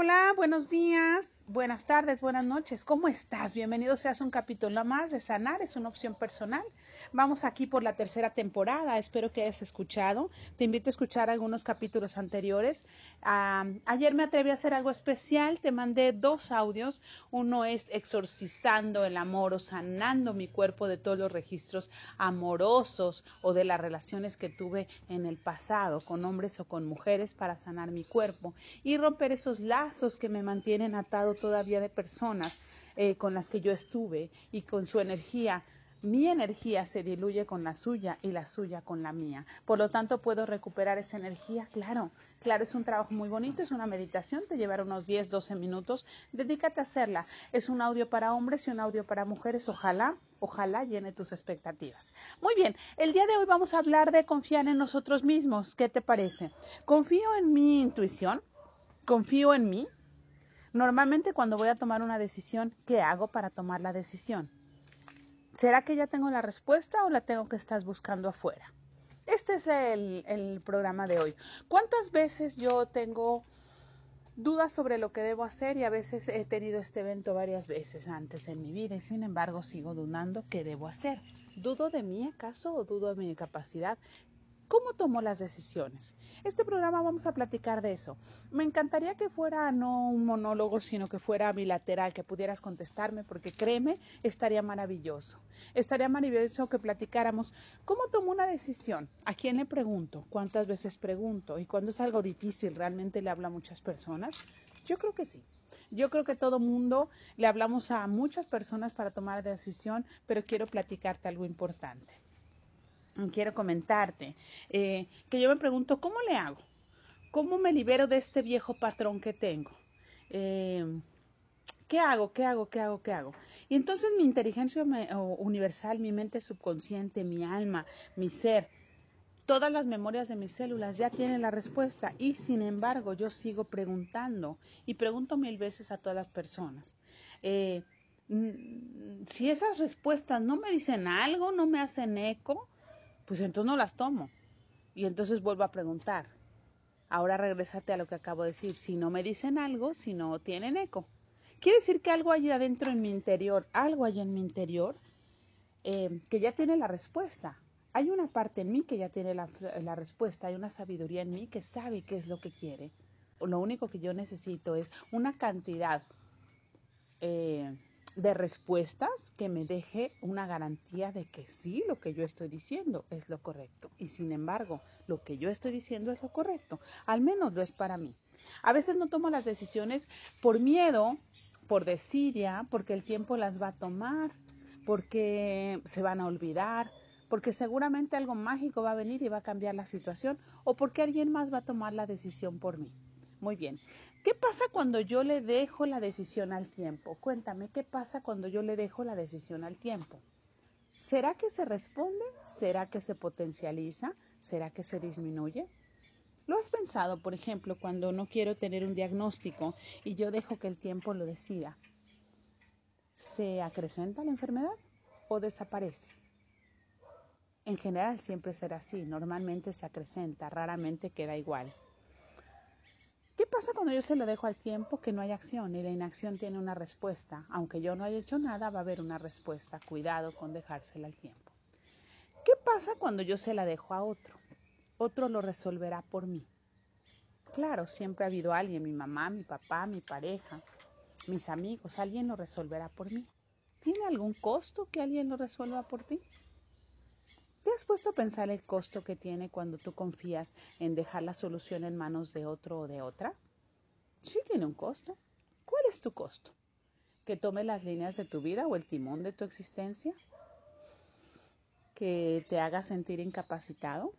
Hola, buenos días, buenas tardes, buenas noches. ¿Cómo estás? Bienvenido seas un capítulo más de Sanar, es una opción personal. Vamos aquí por la tercera temporada, espero que hayas escuchado. Te invito a escuchar algunos capítulos anteriores. Ayer me atreví a hacer algo especial, te mandé dos audios. Uno es exorcizando el amor o sanando mi cuerpo de todos los registros amorosos o de las relaciones que tuve en el pasado con hombres o con mujeres para sanar mi cuerpo y romper esos lazos que me mantienen atado todavía de personas eh, con las que yo estuve y con su energía mi energía se diluye con la suya y la suya con la mía. Por lo tanto, puedo recuperar esa energía. Claro, claro, es un trabajo muy bonito, es una meditación, te llevará unos 10, 12 minutos. Dedícate a hacerla. Es un audio para hombres y un audio para mujeres. Ojalá, ojalá llene tus expectativas. Muy bien, el día de hoy vamos a hablar de confiar en nosotros mismos. ¿Qué te parece? Confío en mi intuición, confío en mí. Normalmente cuando voy a tomar una decisión, ¿qué hago para tomar la decisión? ¿Será que ya tengo la respuesta o la tengo que estar buscando afuera? Este es el, programa de hoy. ¿Cuántas veces yo tengo dudas sobre lo que debo hacer y a veces he tenido este evento varias veces antes en mi vida y sin embargo sigo dudando qué debo hacer? ¿Dudo de mí acaso o dudo de mi capacidad? ¿Cómo tomo las decisiones? Este programa vamos a platicar de eso. Me encantaría que fuera no un monólogo, sino que fuera bilateral, que pudieras contestarme, porque créeme, estaría maravilloso. Estaría maravilloso que platicáramos cómo tomo una decisión, a quién le pregunto, cuántas veces pregunto y cuando es algo difícil, ¿realmente le habla a muchas personas? Yo creo que sí. Yo creo que todo mundo le hablamos a muchas personas para tomar decisión, pero quiero platicarte algo importante quiero comentarte, eh, que yo me pregunto, ¿cómo le hago? ¿Cómo me libero de este viejo patrón que tengo? Eh, ¿Qué hago? ¿Qué hago? ¿Qué hago? ¿Qué hago? Y entonces mi inteligencia universal, mi mente subconsciente, mi alma, mi ser, todas las memorias de mis células ya tienen la respuesta y sin embargo yo sigo preguntando y pregunto mil veces a todas las personas. Eh, si esas respuestas no me dicen algo, no me hacen eco, pues entonces no las tomo. Y entonces vuelvo a preguntar. Ahora regrésate a lo que acabo de decir. Si no me dicen algo, si no tienen eco. Quiere decir que algo hay adentro en mi interior, algo hay en mi interior eh, que ya tiene la respuesta. Hay una parte en mí que ya tiene la, la, respuesta, hay una sabiduría en mí que sabe qué es lo que quiere. Lo único que yo necesito es una cantidad eh, de respuestas que me deje una garantía de que sí, lo que yo estoy diciendo es lo correcto. Y sin embargo, lo que yo estoy diciendo es lo correcto. Al menos lo es para mí. A veces no tomo las decisiones por miedo, por desidia, porque el tiempo las va a tomar, porque se van a olvidar, porque seguramente algo mágico va a venir y va a cambiar la situación, o porque alguien más va a tomar la decisión por mí. Muy bien. ¿Qué pasa cuando yo le dejo la decisión al tiempo? Cuéntame, ¿qué pasa cuando yo le dejo la decisión al tiempo? ¿Será que se responde? ¿Será que se potencializa? ¿Será que se disminuye? ¿Lo has pensado, por ejemplo, cuando no quiero tener un diagnóstico y yo dejo que el tiempo lo decida? ¿Se acrecenta la enfermedad o desaparece? En general siempre será así, normalmente se acrecenta, raramente queda igual. ¿Qué pasa cuando yo se lo dejo al tiempo que no hay acción y la inacción tiene una respuesta? Aunque yo no haya hecho nada, va a haber una respuesta. Cuidado con dejársela al tiempo. ¿Qué pasa cuando yo se la dejo a otro? Otro lo resolverá por mí. Claro, siempre ha habido alguien, mi mamá, mi papá, mi pareja, mis amigos, alguien lo resolverá por mí. ¿Tiene algún costo que alguien lo resuelva por ti? ¿Te has puesto a pensar el costo que tiene cuando tú confías en dejar la solución en manos de otro o de otra? Sí tiene un costo. ¿Cuál es tu costo? ¿Que tome las líneas de tu vida o el timón de tu existencia? ¿Que te haga sentir incapacitado?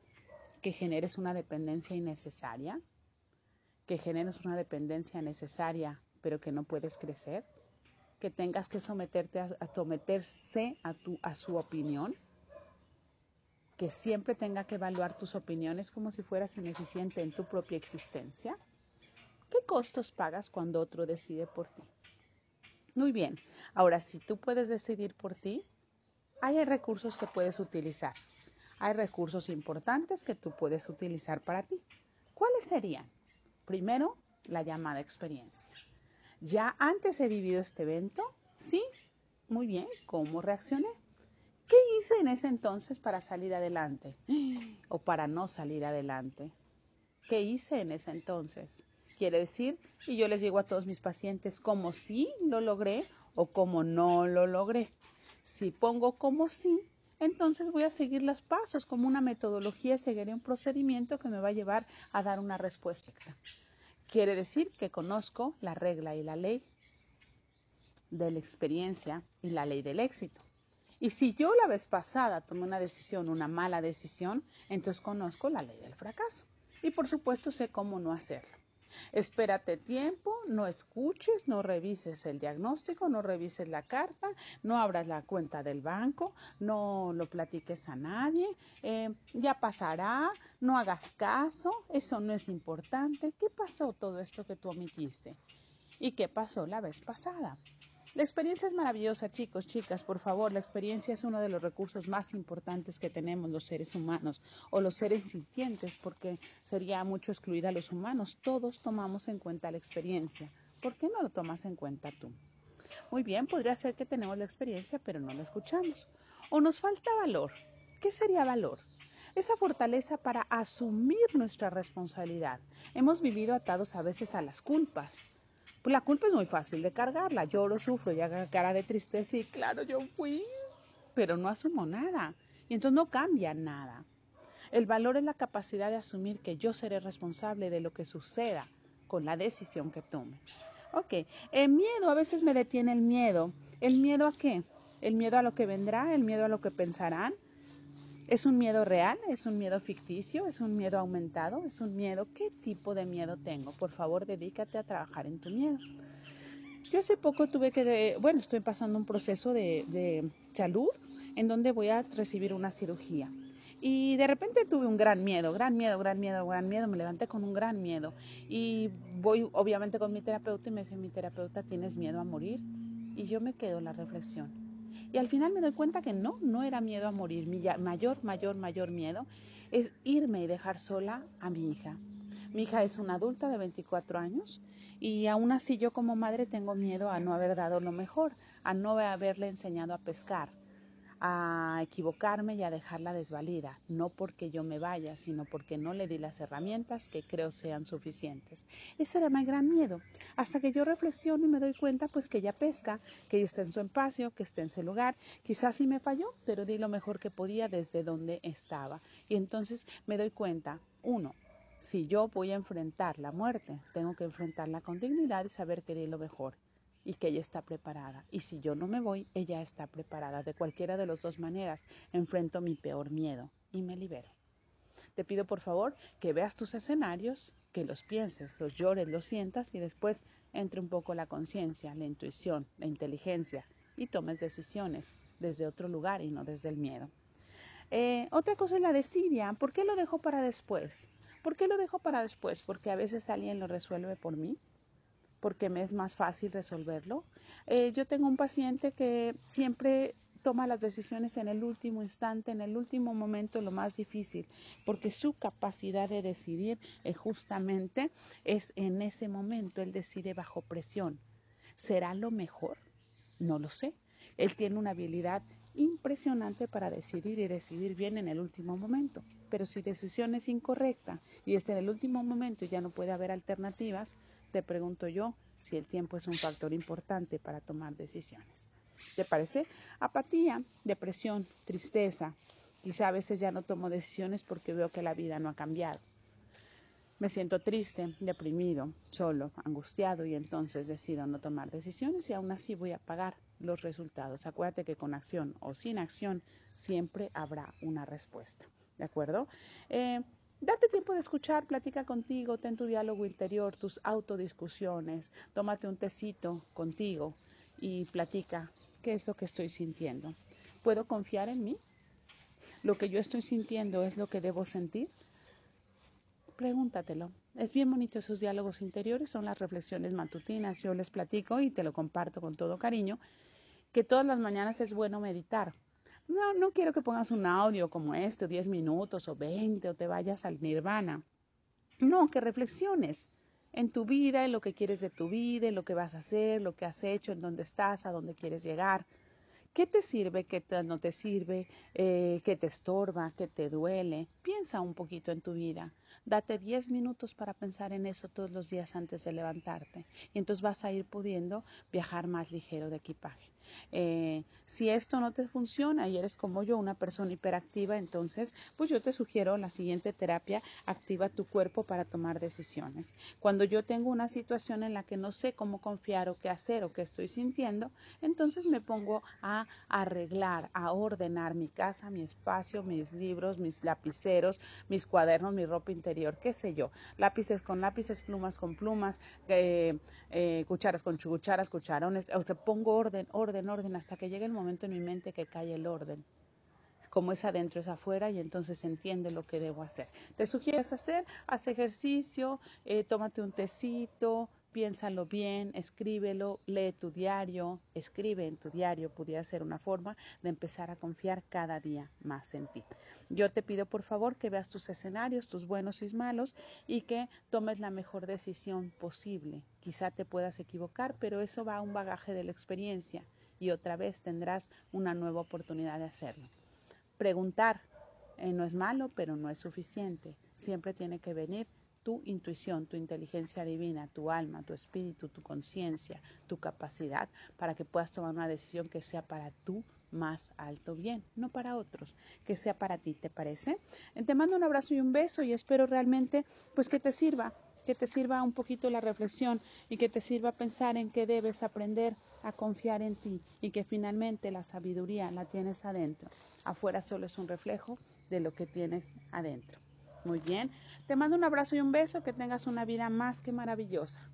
¿Que generes una dependencia innecesaria? ¿Que generes una dependencia necesaria pero que no puedes crecer? ¿Que tengas que someterte a, someterse a, tu, a su opinión? Que siempre tenga que evaluar tus opiniones como si fueras ineficiente en tu propia existencia? ¿Qué costos pagas cuando otro decide por ti? Muy bien, ahora si tú puedes decidir por ti, hay recursos que puedes utilizar. Hay recursos importantes que tú puedes utilizar para ti. ¿Cuáles serían? Primero, la llamada experiencia. ¿Ya antes he vivido este evento? Sí. Muy bien. ¿Cómo reaccioné? ¿Qué hice en ese entonces para salir adelante? ¿O para no salir adelante? ¿Qué hice en ese entonces? Quiere decir, y yo les digo a todos mis pacientes, como sí lo logré o como no lo logré. Si pongo como sí, entonces voy a seguir los pasos como una metodología, seguiré un procedimiento que me va a llevar a dar una respuesta. Quiere decir que conozco la regla y la ley de la experiencia y la ley del éxito. Y si yo la vez pasada tomé una decisión, una mala decisión, entonces conozco la ley del fracaso. Y por supuesto sé cómo no hacerlo. Espérate tiempo, no escuches, no revises el diagnóstico, no revises la carta, no abras la cuenta del banco, no lo platiques a nadie, eh, ya pasará, no hagas caso, eso no es importante. ¿Qué pasó todo esto que tú omitiste? ¿Y qué pasó la vez pasada? La experiencia es maravillosa, chicos, chicas, por favor, la experiencia es uno de los recursos más importantes que tenemos los seres humanos o los seres sintientes, porque sería mucho excluir a los humanos. Todos tomamos en cuenta la experiencia. ¿Por qué no lo tomas en cuenta tú? Muy bien, podría ser que tenemos la experiencia, pero no la escuchamos. O nos falta valor. ¿Qué sería valor? Esa fortaleza para asumir nuestra responsabilidad. Hemos vivido atados a veces a las culpas pues la culpa es muy fácil de cargarla. Lloro, sufro y haga cara de tristeza y claro, yo fui, pero no asumo nada. Y entonces no cambia nada. El valor es la capacidad de asumir que yo seré responsable de lo que suceda con la decisión que tome. Ok, el miedo, a veces me detiene el miedo. ¿El miedo a qué? El miedo a lo que vendrá, el miedo a lo que pensarán, ¿Es un miedo real? ¿Es un miedo ficticio? ¿Es un miedo aumentado? ¿Es un miedo? ¿Qué tipo de miedo tengo? Por favor, dedícate a trabajar en tu miedo. Yo hace poco tuve que, bueno, estoy pasando un proceso de, de salud en donde voy a recibir una cirugía. Y de repente tuve un gran miedo, gran miedo, gran miedo, gran miedo. Me levanté con un gran miedo. Y voy obviamente con mi terapeuta y me dice, mi terapeuta, ¿tienes miedo a morir? Y yo me quedo la reflexión. Y al final me doy cuenta que no, no era miedo a morir. Mi mayor, mayor, mayor miedo es irme y dejar sola a mi hija. Mi hija es una adulta de 24 años y aún así yo como madre tengo miedo a no haber dado lo mejor, a no haberle enseñado a pescar, a equivocarme y a dejarla desvalida, no porque yo me vaya, sino porque no le di las herramientas que creo sean suficientes. Ese era mi gran miedo, hasta que yo reflexiono y me doy cuenta pues que ella pesca, que ella está en su espacio, que está en su lugar, quizás sí me falló, pero di lo mejor que podía desde donde estaba. Y entonces me doy cuenta, uno, si yo voy a enfrentar la muerte, tengo que enfrentarla con dignidad y saber que di lo mejor y que ella está preparada. Y si yo no me voy, ella está preparada. De cualquiera de las dos maneras, enfrento mi peor miedo y me libero. Te pido por favor que veas tus escenarios, que los pienses, los llores, los sientas y después entre un poco la conciencia, la intuición, la inteligencia y tomes decisiones desde otro lugar y no desde el miedo. Eh, otra cosa es la desidia. ¿Por qué lo dejo para después? ¿Por qué lo dejo para después? Porque a veces alguien lo resuelve por mí porque me es más fácil resolverlo. Eh, yo tengo un paciente que siempre toma las decisiones en el último instante, en el último momento, lo más difícil, porque su capacidad de decidir es justamente es en ese momento, él decide bajo presión. ¿Será lo mejor? No lo sé. Él tiene una habilidad impresionante para decidir y decidir bien en el último momento. Pero si decisión es incorrecta y está en el último momento y ya no puede haber alternativas, te pregunto yo si el tiempo es un factor importante para tomar decisiones. ¿Te parece? Apatía, depresión, tristeza. Quizá a veces ya no tomo decisiones porque veo que la vida no ha cambiado. Me siento triste, deprimido, solo, angustiado y entonces decido no tomar decisiones y aún así voy a pagar los resultados. Acuérdate que con acción o sin acción siempre habrá una respuesta. ¿De acuerdo? Eh, Date tiempo de escuchar, platica contigo, ten tu diálogo interior, tus autodiscusiones, tómate un tecito contigo y platica qué es lo que estoy sintiendo. ¿Puedo confiar en mí? ¿Lo que yo estoy sintiendo es lo que debo sentir? Pregúntatelo. Es bien bonito esos diálogos interiores, son las reflexiones matutinas. Yo les platico y te lo comparto con todo cariño, que todas las mañanas es bueno meditar no, no quiero que pongas un audio como este, 10 minutos o 20, o te vayas al nirvana. No, que reflexiones. en tu vida, en lo que quieres de tu vida, en lo que vas a hacer, lo que has hecho, en dónde estás, a dónde quieres llegar. ¿Qué te sirve, qué no te sirve, eh, qué te estorba, qué te duele? Piensa un poquito en tu vida. Date 10 minutos para pensar en eso todos los días antes de levantarte. Y entonces vas a ir pudiendo viajar más ligero de equipaje. Eh, si esto no te funciona y eres como yo, una persona hiperactiva, entonces pues yo te sugiero la siguiente terapia, activa tu cuerpo para tomar decisiones. Cuando yo tengo una situación en la que no sé cómo confiar o qué hacer o qué estoy sintiendo, entonces me pongo a arreglar, a ordenar mi casa, mi espacio, mis libros, mis lapiceros, mis cuadernos, mi ropa interior, qué sé yo, lápices con lápices, plumas con plumas, eh, eh, cucharas con cucharas, cucharones, o sea, pongo orden, orden en orden, hasta que llegue el momento en mi mente que cae el orden. Como es adentro, es afuera, y entonces entiende lo que debo hacer. Te sugieres hacer, haz ejercicio, eh, tómate un tecito, piénsalo bien, escríbelo, lee tu diario, escribe en tu diario, pudiera ser una forma de empezar a confiar cada día más en ti. Yo te pido por favor que veas tus escenarios, tus buenos y malos, y que tomes la mejor decisión posible. Quizá te puedas equivocar, pero eso va a un bagaje de la experiencia y otra vez tendrás una nueva oportunidad de hacerlo. Preguntar eh, no es malo, pero no es suficiente. Siempre tiene que venir tu intuición, tu inteligencia divina, tu alma, tu espíritu, tu conciencia, tu capacidad para que puedas tomar una decisión que sea para tu más alto bien, no para otros, que sea para ti, ¿te parece? Te mando un abrazo y un beso y espero realmente pues que te sirva que te sirva un poquito la reflexión y que te sirva pensar en que debes aprender a confiar en ti y que finalmente la sabiduría la tienes adentro. Afuera solo es un reflejo de lo que tienes adentro. Muy bien, te mando un abrazo y un beso, que tengas una vida más que maravillosa.